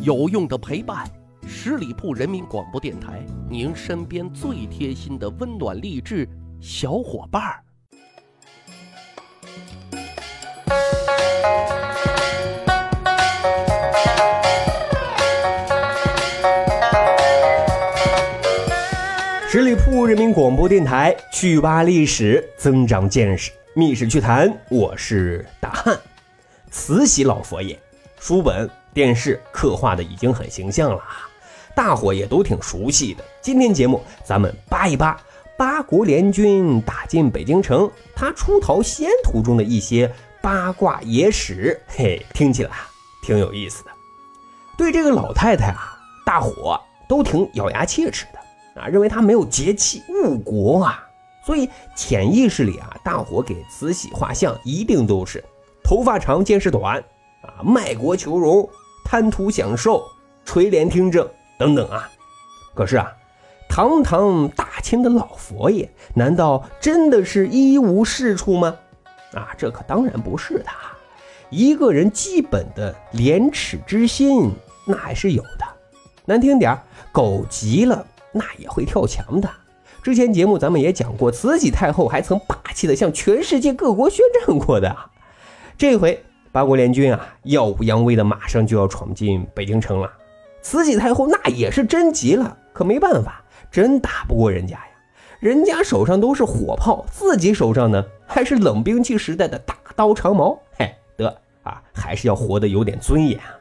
有用的陪伴，十里铺人民广播电台，您身边最贴心的温暖励志小伙伴儿。十里铺人民广播电台，趣挖历史，增长见识，密室趣谈，我是大汉。慈禧老佛爷，书本、电视刻画的已经很形象了啊，大伙也都挺熟悉的。今天节目咱们扒一扒八国联军打进北京城，他出逃西安途中的一些八卦野史，嘿，听起来挺有意思的。对这个老太太啊，大伙都挺咬牙切齿的。啊，认为她没有节气误国啊，所以潜意识里啊，大伙给慈禧画像一定都是头发长见识短啊，卖国求荣、贪图享受、垂帘听政等等啊。可是啊，堂堂大清的老佛爷，难道真的是一无是处吗？啊，这可当然不是的。一个人基本的廉耻之心，那还是有的。难听点狗急了。那也会跳墙的。之前节目咱们也讲过，慈禧太后还曾霸气的向全世界各国宣战过的。这回八国联军啊，耀武扬威的，马上就要闯进北京城了。慈禧太后那也是真急了，可没办法，真打不过人家呀。人家手上都是火炮，自己手上呢还是冷兵器时代的大刀长矛。嘿，得啊，还是要活得有点尊严啊。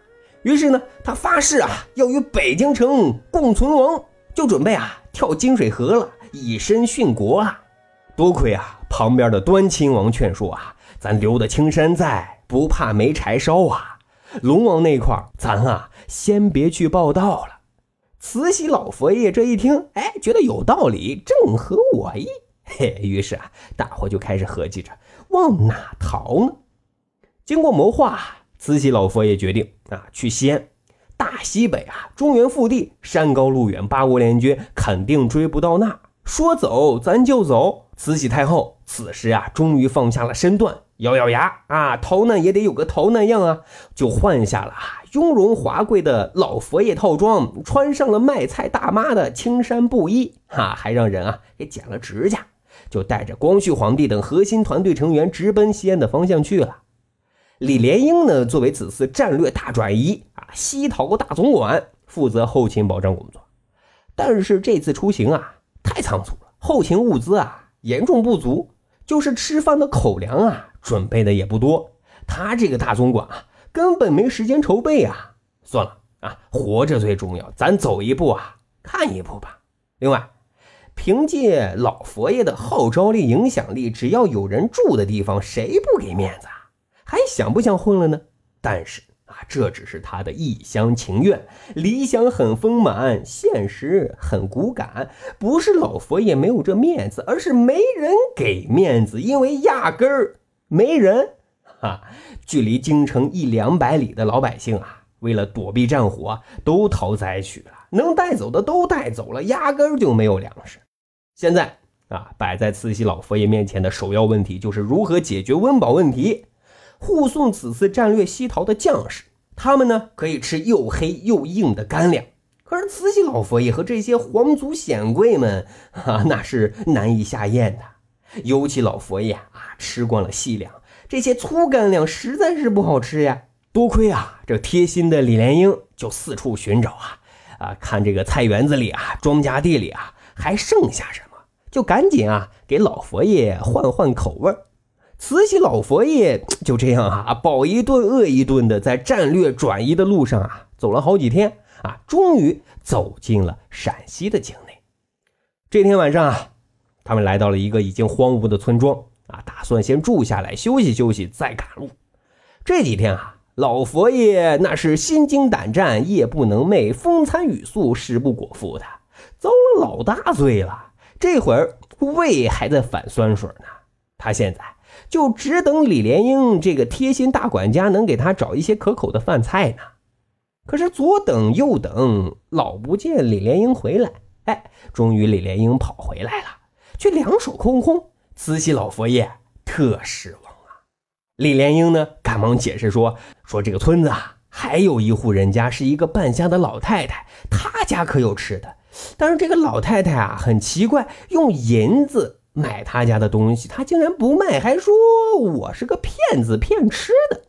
于是呢，他发誓啊，要与北京城共存亡。就准备啊跳金水河了，以身殉国啊！多亏啊旁边的端亲王劝说啊，咱留的青山在，不怕没柴烧啊。龙王那块咱啊先别去报道了。慈禧老佛爷这一听，哎，觉得有道理，正合我意。嘿，于是啊，大伙就开始合计着往哪逃呢？经过谋划，慈禧老佛爷决定啊去西安。大西北啊，中原腹地，山高路远，八国联军肯定追不到那。说走咱就走。慈禧太后此时啊，终于放下了身段，咬咬牙啊，逃难也得有个逃难样啊，就换下了雍容华贵的老佛爷套装，穿上了卖菜大妈的青衫布衣，哈，还让人啊给剪了指甲，就带着光绪皇帝等核心团队成员直奔西安的方向去了。李莲英呢，作为此次战略大转移啊西逃大总管，负责后勤保障工作。但是这次出行啊太仓促了，后勤物资啊严重不足，就是吃饭的口粮啊准备的也不多。他这个大总管啊根本没时间筹备啊。算了啊，活着最重要，咱走一步啊看一步吧。另外，凭借老佛爷的号召力、影响力，只要有人住的地方，谁不给面子啊？还想不想混了呢？但是啊，这只是他的一厢情愿，理想很丰满，现实很骨感。不是老佛爷没有这面子，而是没人给面子，因为压根儿没人。哈，距离京城一两百里的老百姓啊，为了躲避战火，都逃灾区了，能带走的都带走了，压根儿就没有粮食。现在啊，摆在慈禧老佛爷面前的首要问题，就是如何解决温饱问题。护送此次战略西逃的将士，他们呢可以吃又黑又硬的干粮，可是慈禧老佛爷和这些皇族显贵们啊，那是难以下咽的。尤其老佛爷啊，吃惯了细粮，这些粗干粮实在是不好吃呀。多亏啊，这贴心的李莲英就四处寻找啊，啊，看这个菜园子里啊，庄稼地里啊，还剩下什么，就赶紧啊，给老佛爷换换口味儿。慈禧老佛爷就这样啊，饱一顿饿一顿的，在战略转移的路上啊，走了好几天啊，终于走进了陕西的境内。这天晚上啊，他们来到了一个已经荒芜的村庄啊，打算先住下来休息休息，再赶路。这几天啊，老佛爷那是心惊胆战，夜不能寐，风餐雨宿，食不果腹的，遭了老大罪了。这会儿胃还在反酸水呢，他现在。就只等李莲英这个贴心大管家能给他找一些可口的饭菜呢。可是左等右等，老不见李莲英回来。哎，终于李莲英跑回来了，却两手空空。慈禧老佛爷特失望啊。李莲英呢，赶忙解释说：“说这个村子啊，还有一户人家是一个半瞎的老太太，她家可有吃的。但是这个老太太啊，很奇怪，用银子买他家的东西，他竟然不卖，还说我是个骗子，骗吃的。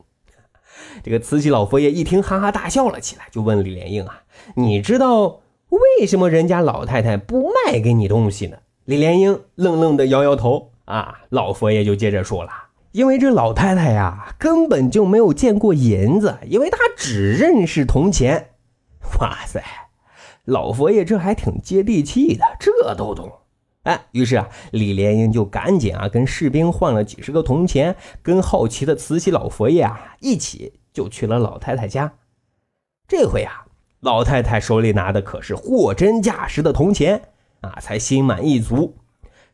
这个慈禧老佛爷一听，哈哈大笑了起来，就问李莲英啊：“你知道为什么人家老太太不卖给你东西呢？”李莲英愣愣的摇摇头。啊，老佛爷就接着说了：“因为这老太太呀，根本就没有见过银子，因为她只认识铜钱。”哇塞，老佛爷这还挺接地气的，这都懂。哎，于是啊，李莲英就赶紧啊跟士兵换了几十个铜钱，跟好奇的慈禧老佛爷啊一起就去了老太太家。这回啊，老太太手里拿的可是货真价实的铜钱啊，才心满意足。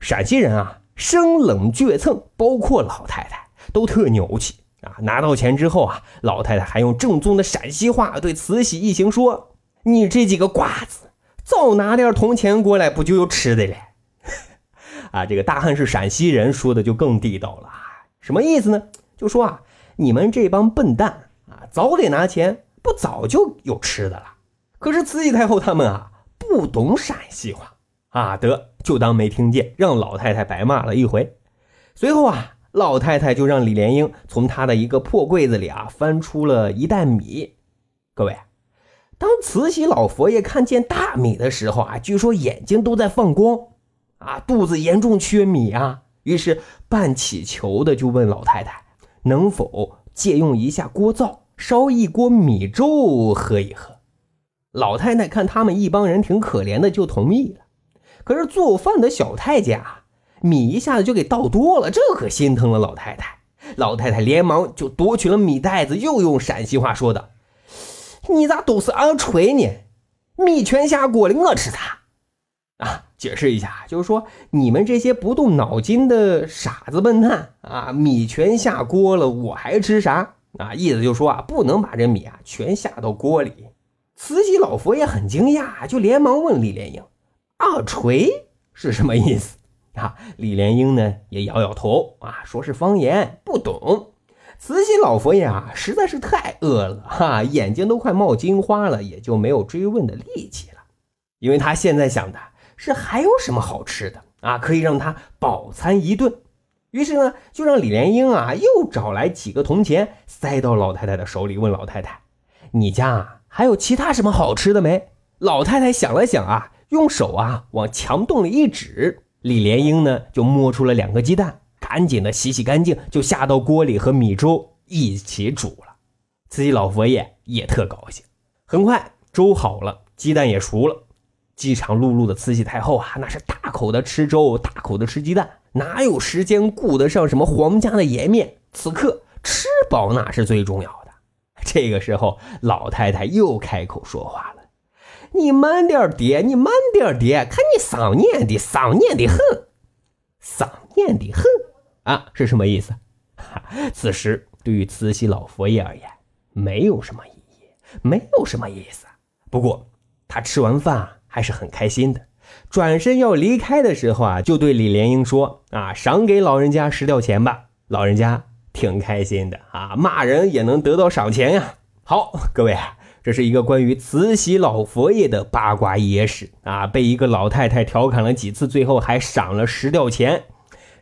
陕西人啊。生冷倔蹭，包括老太太都特牛气啊！拿到钱之后啊，老太太还用正宗的陕西话对慈禧一行说：“你这几个瓜子，早拿点铜钱过来，不就有吃的了？”啊，这个大汉是陕西人，说的就更地道了。什么意思呢？就说啊，你们这帮笨蛋啊，早得拿钱，不早就有吃的了。可是慈禧太后他们啊，不懂陕西话。啊，得就当没听见，让老太太白骂了一回。随后啊，老太太就让李莲英从她的一个破柜子里啊翻出了一袋米。各位，当慈禧老佛爷看见大米的时候啊，据说眼睛都在放光啊，肚子严重缺米啊，于是半乞求的就问老太太能否借用一下锅灶，烧一锅米粥喝一喝。老太太看他们一帮人挺可怜的，就同意了。可是做饭的小太监啊，米一下子就给倒多了，这可心疼了老太太。老太太连忙就夺取了米袋子，又用陕西话说道：“你咋都是俺锤呢？米全下锅了，我吃啥？”啊，解释一下，就是说你们这些不动脑筋的傻子笨蛋啊，米全下锅了，我还吃啥？啊，意思就是说啊，不能把这米啊全下到锅里。慈禧老佛爷很惊讶，就连忙问李莲英。二锤是什么意思啊？李莲英呢也摇摇头啊，说是方言，不懂。慈禧老佛爷啊，实在是太饿了哈，眼睛都快冒金花了，也就没有追问的力气了。因为他现在想的是还有什么好吃的啊，可以让他饱餐一顿。于是呢，就让李莲英啊又找来几个铜钱，塞到老太太的手里，问老太太：“你家啊还有其他什么好吃的没？”老太太想了想啊。用手啊往墙洞里一指，李莲英呢就摸出了两个鸡蛋，赶紧的洗洗干净，就下到锅里和米粥一起煮了。慈禧老佛爷也特高兴。很快粥好了，鸡蛋也熟了。饥肠辘辘的慈禧太后啊，那是大口的吃粥，大口的吃鸡蛋，哪有时间顾得上什么皇家的颜面？此刻吃饱那是最重要的。这个时候，老太太又开口说话了。你慢点叠，你慢点叠，看你丧念的，丧念的很，丧念的很啊，是什么意思？此时对于慈禧老佛爷而言，没有什么意义，没有什么意思。不过他吃完饭还是很开心的，转身要离开的时候啊，就对李莲英说：“啊，赏给老人家十吊钱吧。”老人家挺开心的啊，骂人也能得到赏钱呀。好，各位。这是一个关于慈禧老佛爷的八卦野史啊！被一个老太太调侃了几次，最后还赏了十吊钱。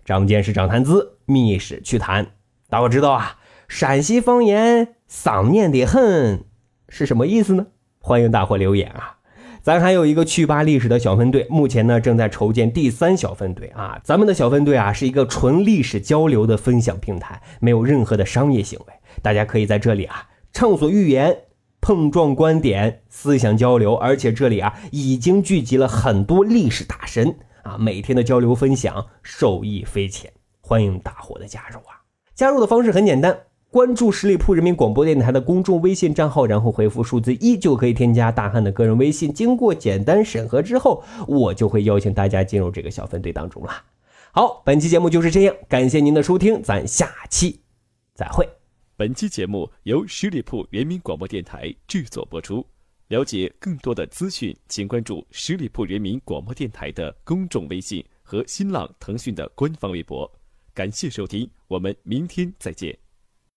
长见识，长谈资，密史趣谈。大伙知道啊？陕西方言“丧念的很”是什么意思呢？欢迎大伙留言啊！咱还有一个趣吧历史的小分队，目前呢正在筹建第三小分队啊！咱们的小分队啊是一个纯历史交流的分享平台，没有任何的商业行为，大家可以在这里啊畅所欲言。碰撞观点、思想交流，而且这里啊已经聚集了很多历史大神啊，每天的交流分享受益匪浅，欢迎大伙的加入啊！加入的方式很简单，关注十里铺人民广播电台的公众微信账号，然后回复数字一就可以添加大汉的个人微信。经过简单审核之后，我就会邀请大家进入这个小分队当中了。好，本期节目就是这样，感谢您的收听，咱下期再会。本期节目由十里铺人民广播电台制作播出。了解更多的资讯，请关注十里铺人民广播电台的公众微信和新浪、腾讯的官方微博。感谢收听，我们明天再见。